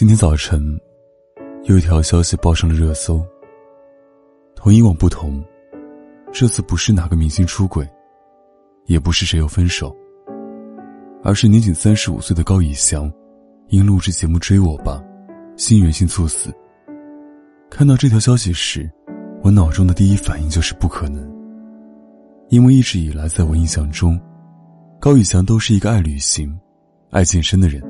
今天早晨，有一条消息报上了热搜。同以往不同，这次不是哪个明星出轨，也不是谁又分手，而是年仅三十五岁的高以翔，因录制节目《追我吧》，心源性猝死。看到这条消息时，我脑中的第一反应就是不可能。因为一直以来，在我印象中，高以翔都是一个爱旅行、爱健身的人。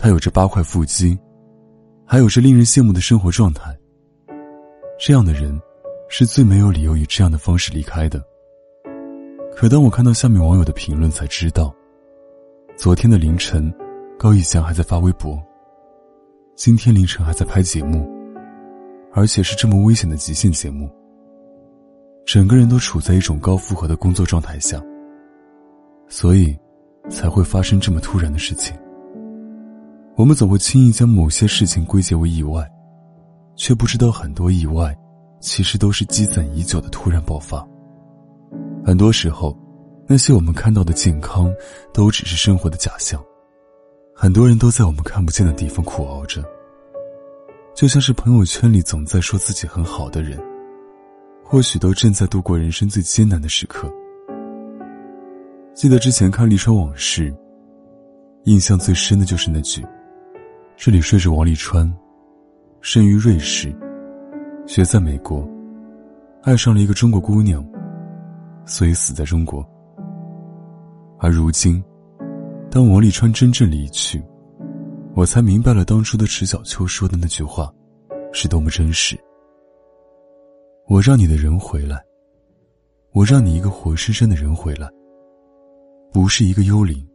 他有着八块腹肌，还有着令人羡慕的生活状态。这样的人，是最没有理由以这样的方式离开的。可当我看到下面网友的评论，才知道，昨天的凌晨，高以翔还在发微博，今天凌晨还在拍节目。而且是这么危险的极限节目，整个人都处在一种高负荷的工作状态下，所以才会发生这么突然的事情。我们总会轻易将某些事情归结为意外，却不知道很多意外其实都是积攒已久的突然爆发。很多时候，那些我们看到的健康，都只是生活的假象。很多人都在我们看不见的地方苦熬着。就像是朋友圈里总在说自己很好的人，或许都正在度过人生最艰难的时刻。记得之前看《历川往事》，印象最深的就是那句：“这里睡着王沥川，生于瑞士，学在美国，爱上了一个中国姑娘，所以死在中国。”而如今，当王沥川真正离去。我才明白了当初的池小秋说的那句话，是多么真实。我让你的人回来，我让你一个活生生的人回来，不是一个幽灵。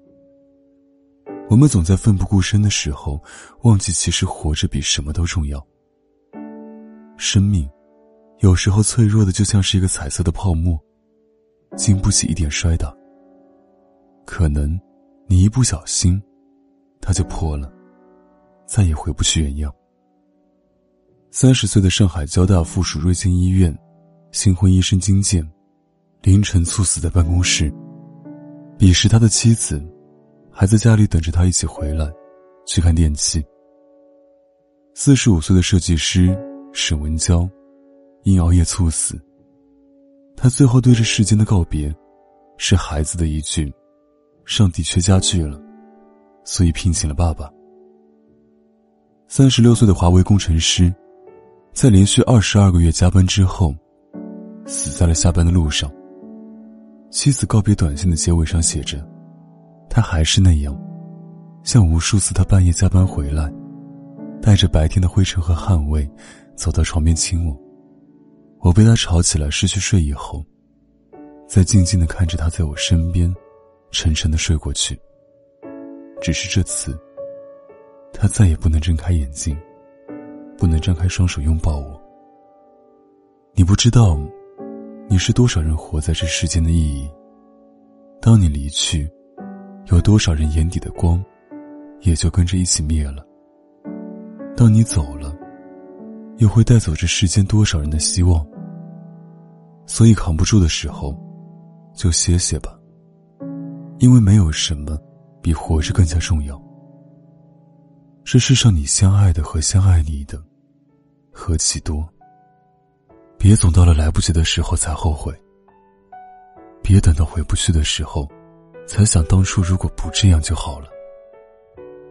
我们总在奋不顾身的时候，忘记其实活着比什么都重要。生命，有时候脆弱的就像是一个彩色的泡沫，经不起一点摔打。可能，你一不小心，它就破了。再也回不去原样。三十岁的上海交大附属瑞金医院新婚医生金健，凌晨猝死在办公室。彼时他的妻子还在家里等着他一起回来，去看电器。四十五岁的设计师沈文娇，因熬夜猝死。他最后对这世间的告别，是孩子的一句：“上帝缺家具了，所以聘请了爸爸。”三十六岁的华为工程师，在连续二十二个月加班之后，死在了下班的路上。妻子告别短信的结尾上写着：“他还是那样，像无数次他半夜加班回来，带着白天的灰尘和汗味，走到床边亲我。我被他吵起来，失去睡意后，再静静的看着他在我身边，沉沉的睡过去。只是这次。”他再也不能睁开眼睛，不能张开双手拥抱我。你不知道，你是多少人活在这世间的意义。当你离去，有多少人眼底的光，也就跟着一起灭了。当你走了，又会带走这世间多少人的希望。所以扛不住的时候，就歇歇吧。因为没有什么，比活着更加重要。这世上，你相爱的和相爱你的，何其多。别总到了来不及的时候才后悔。别等到回不去的时候，才想当初如果不这样就好了。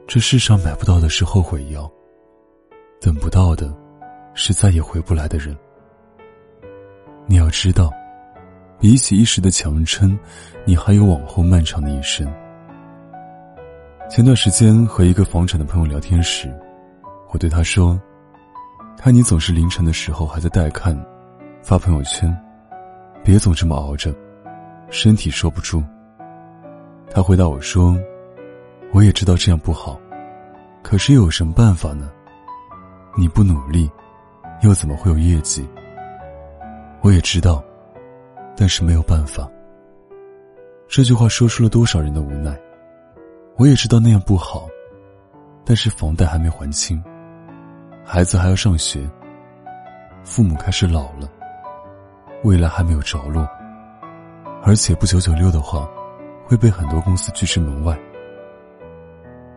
这世上买不到的是后悔药，等不到的，是再也回不来的人。你要知道，比起一时的强撑，你还有往后漫长的一生。前段时间和一个房产的朋友聊天时，我对他说：“看你总是凌晨的时候还在带看，发朋友圈，别总这么熬着，身体受不住。他回答我说：“我也知道这样不好，可是又有什么办法呢？你不努力，又怎么会有业绩？”我也知道，但是没有办法。这句话说出了多少人的无奈。我也知道那样不好，但是房贷还没还清，孩子还要上学，父母开始老了，未来还没有着落，而且不九九六的话，会被很多公司拒之门外。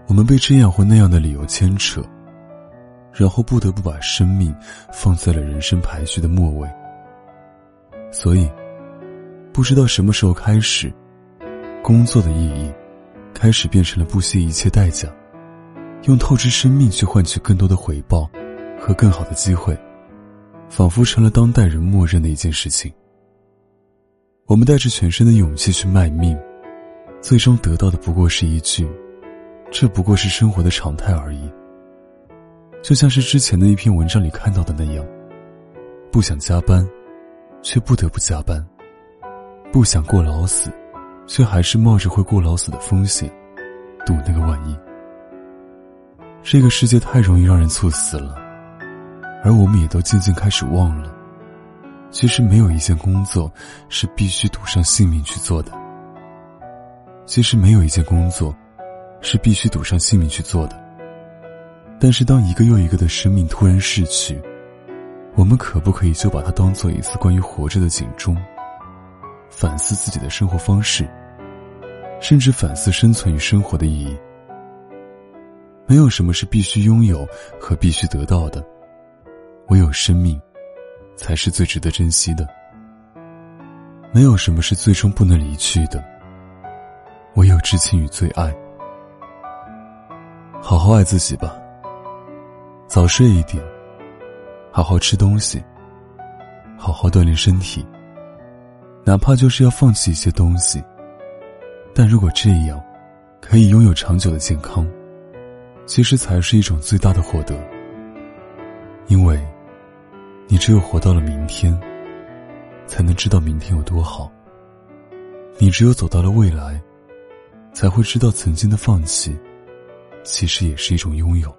我们被这样或那样的理由牵扯，然后不得不把生命放在了人生排序的末位。所以，不知道什么时候开始，工作的意义。开始变成了不惜一切代价，用透支生命去换取更多的回报和更好的机会，仿佛成了当代人默认的一件事情。我们带着全身的勇气去卖命，最终得到的不过是一句：“这不过是生活的常态而已。”就像是之前的一篇文章里看到的那样，不想加班，却不得不加班；不想过劳死。却还是冒着会过劳死的风险，赌那个万一。这个世界太容易让人猝死了，而我们也都渐渐开始忘了，其实没有一件工作是必须赌上性命去做的。其实没有一件工作，是必须赌上性命去做的。但是当一个又一个的生命突然逝去，我们可不可以就把它当做一次关于活着的警钟？反思自己的生活方式，甚至反思生存与生活的意义。没有什么是必须拥有和必须得到的，唯有生命，才是最值得珍惜的。没有什么是最终不能离去的，唯有至亲与最爱。好好爱自己吧，早睡一点，好好吃东西，好好锻炼身体。哪怕就是要放弃一些东西，但如果这样，可以拥有长久的健康，其实才是一种最大的获得。因为，你只有活到了明天，才能知道明天有多好。你只有走到了未来，才会知道曾经的放弃，其实也是一种拥有。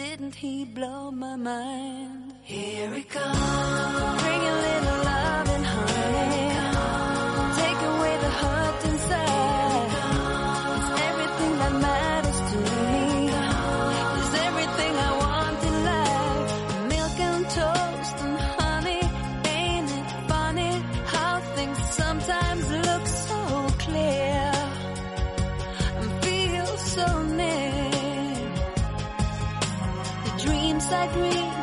Didn't he blow my mind? Here he comes. Bring a little love and honey. I agree.